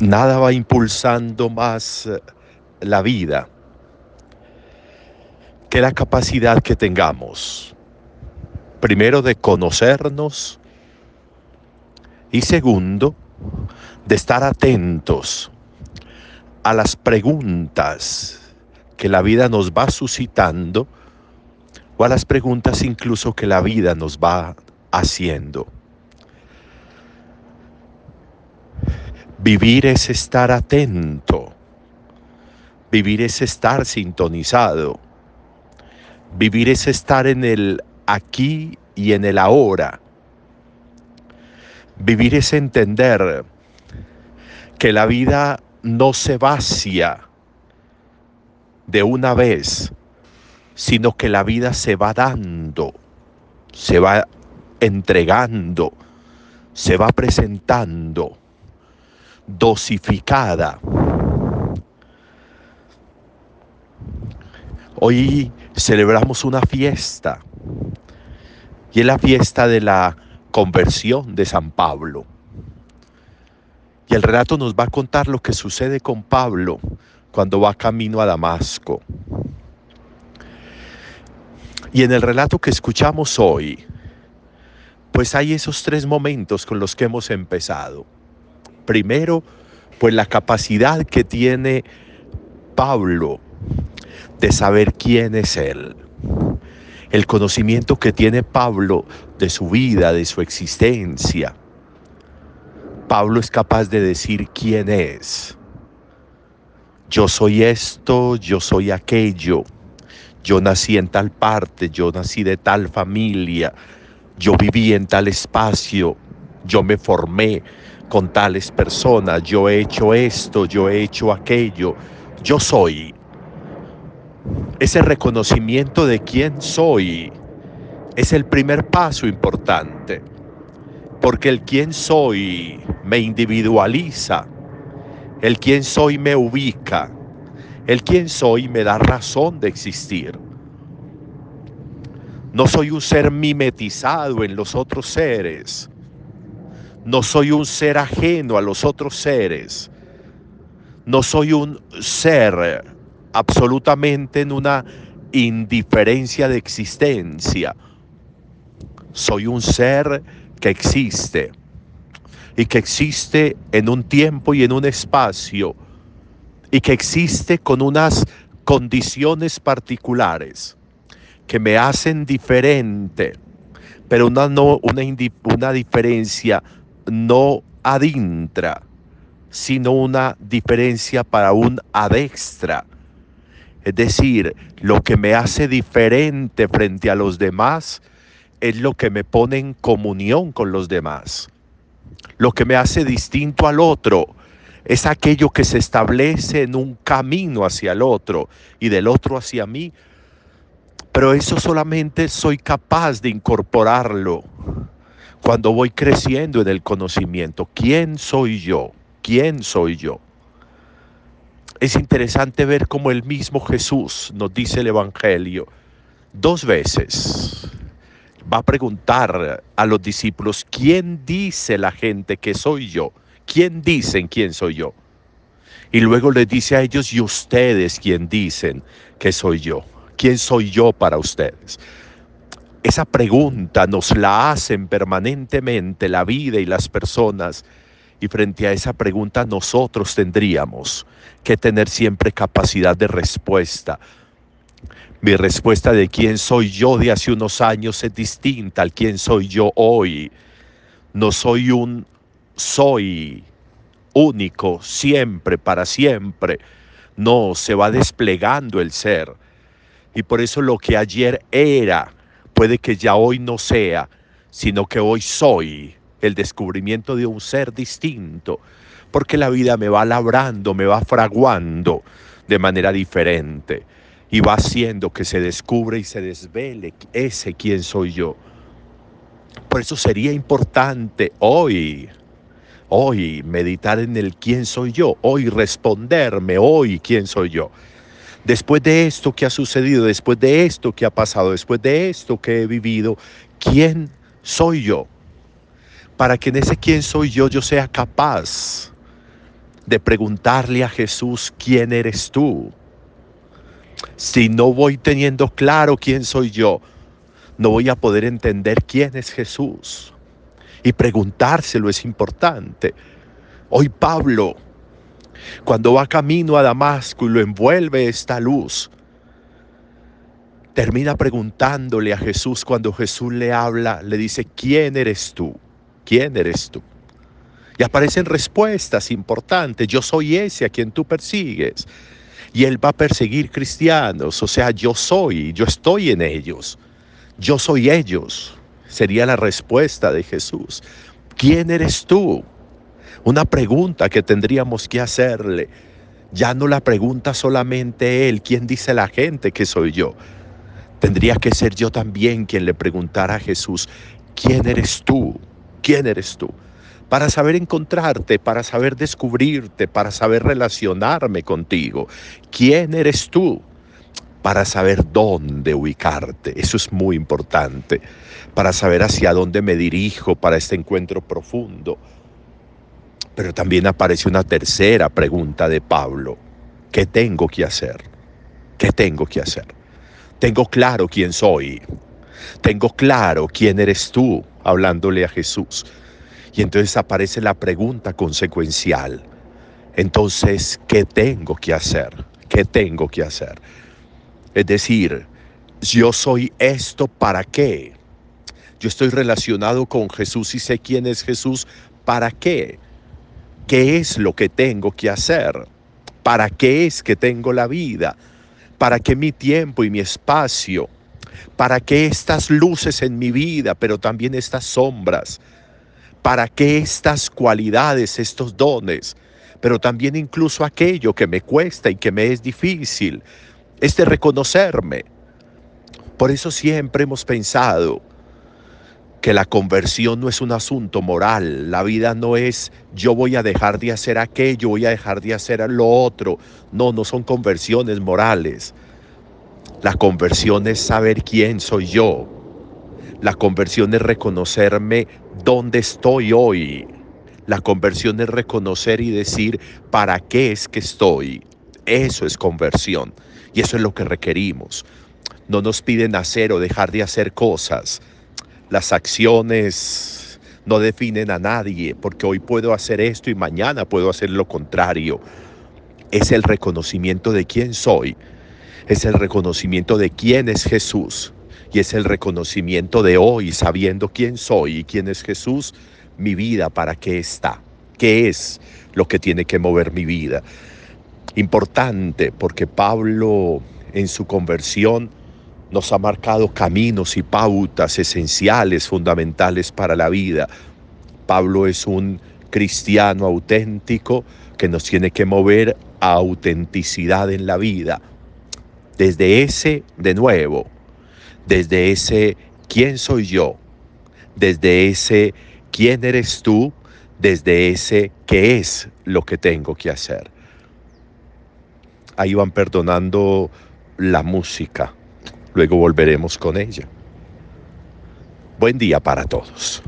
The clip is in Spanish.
nada va impulsando más eh, la vida que la capacidad que tengamos, primero de conocernos y segundo, de estar atentos a las preguntas que la vida nos va suscitando o a las preguntas incluso que la vida nos va haciendo. Vivir es estar atento. Vivir es estar sintonizado. Vivir es estar en el aquí y en el ahora. Vivir es entender que la vida no se vacía de una vez, sino que la vida se va dando, se va entregando, se va presentando, dosificada. Hoy celebramos una fiesta y es la fiesta de la conversión de San Pablo. Y el relato nos va a contar lo que sucede con Pablo cuando va camino a Damasco. Y en el relato que escuchamos hoy, pues hay esos tres momentos con los que hemos empezado. Primero, pues la capacidad que tiene Pablo de saber quién es Él. El conocimiento que tiene Pablo de su vida, de su existencia. Pablo es capaz de decir quién es. Yo soy esto, yo soy aquello. Yo nací en tal parte, yo nací de tal familia, yo viví en tal espacio, yo me formé con tales personas, yo he hecho esto, yo he hecho aquello, yo soy ese reconocimiento de quién soy es el primer paso importante, porque el quién soy me individualiza, el quién soy me ubica, el quién soy me da razón de existir. No soy un ser mimetizado en los otros seres, no soy un ser ajeno a los otros seres, no soy un ser absolutamente en una indiferencia de existencia. Soy un ser que existe y que existe en un tiempo y en un espacio y que existe con unas condiciones particulares que me hacen diferente, pero una, no, una, una diferencia no adintra, sino una diferencia para un adextra es decir, lo que me hace diferente frente a los demás es lo que me pone en comunión con los demás. Lo que me hace distinto al otro es aquello que se establece en un camino hacia el otro y del otro hacia mí. Pero eso solamente soy capaz de incorporarlo cuando voy creciendo en el conocimiento. ¿Quién soy yo? ¿Quién soy yo? es interesante ver cómo el mismo Jesús nos dice el Evangelio dos veces. Va a preguntar a los discípulos, ¿quién dice la gente que soy yo? ¿Quién dicen quién soy yo? Y luego les dice a ellos, ¿y ustedes quién dicen que soy yo? ¿Quién soy yo para ustedes? Esa pregunta nos la hacen permanentemente la vida y las personas y frente a esa pregunta nosotros tendríamos que tener siempre capacidad de respuesta. Mi respuesta de quién soy yo de hace unos años es distinta al quién soy yo hoy. No soy un soy único, siempre, para siempre. No, se va desplegando el ser. Y por eso lo que ayer era, puede que ya hoy no sea, sino que hoy soy el descubrimiento de un ser distinto, porque la vida me va labrando, me va fraguando de manera diferente y va haciendo que se descubre y se desvele ese quién soy yo. Por eso sería importante hoy, hoy meditar en el quién soy yo, hoy responderme, hoy quién soy yo. Después de esto que ha sucedido, después de esto que ha pasado, después de esto que he vivido, ¿quién soy yo? para que en ese quién soy yo yo sea capaz de preguntarle a Jesús, ¿quién eres tú? Si no voy teniendo claro quién soy yo, no voy a poder entender quién es Jesús. Y preguntárselo es importante. Hoy Pablo, cuando va camino a Damasco y lo envuelve esta luz, termina preguntándole a Jesús cuando Jesús le habla, le dice, ¿quién eres tú? ¿Quién eres tú? Y aparecen respuestas importantes. Yo soy ese a quien tú persigues. Y él va a perseguir cristianos. O sea, yo soy, yo estoy en ellos. Yo soy ellos. Sería la respuesta de Jesús. ¿Quién eres tú? Una pregunta que tendríamos que hacerle. Ya no la pregunta solamente él, ¿quién dice la gente que soy yo? Tendría que ser yo también quien le preguntara a Jesús, ¿quién eres tú? ¿Quién eres tú? para saber encontrarte, para saber descubrirte, para saber relacionarme contigo. ¿Quién eres tú? Para saber dónde ubicarte. Eso es muy importante. Para saber hacia dónde me dirijo para este encuentro profundo. Pero también aparece una tercera pregunta de Pablo. ¿Qué tengo que hacer? ¿Qué tengo que hacer? Tengo claro quién soy. Tengo claro quién eres tú, hablándole a Jesús. Y entonces aparece la pregunta consecuencial. Entonces, ¿qué tengo que hacer? ¿Qué tengo que hacer? Es decir, yo soy esto para qué? Yo estoy relacionado con Jesús y sé quién es Jesús, ¿para qué? ¿Qué es lo que tengo que hacer? ¿Para qué es que tengo la vida? ¿Para qué mi tiempo y mi espacio? ¿Para qué estas luces en mi vida, pero también estas sombras? ¿Para qué estas cualidades, estos dones? Pero también incluso aquello que me cuesta y que me es difícil, es de reconocerme. Por eso siempre hemos pensado que la conversión no es un asunto moral, la vida no es yo voy a dejar de hacer aquello, voy a dejar de hacer lo otro. No, no son conversiones morales. La conversión es saber quién soy yo, la conversión es reconocerme dónde estoy hoy. La conversión es reconocer y decir para qué es que estoy. Eso es conversión. Y eso es lo que requerimos. No nos piden hacer o dejar de hacer cosas. Las acciones no definen a nadie, porque hoy puedo hacer esto y mañana puedo hacer lo contrario. Es el reconocimiento de quién soy. Es el reconocimiento de quién es Jesús y es el reconocimiento de hoy, sabiendo quién soy y quién es Jesús, mi vida para qué está, qué es lo que tiene que mover mi vida. Importante porque Pablo en su conversión nos ha marcado caminos y pautas esenciales, fundamentales para la vida. Pablo es un cristiano auténtico que nos tiene que mover a autenticidad en la vida. Desde ese, de nuevo, desde ese quién soy yo, desde ese quién eres tú, desde ese qué es lo que tengo que hacer. Ahí van perdonando la música, luego volveremos con ella. Buen día para todos.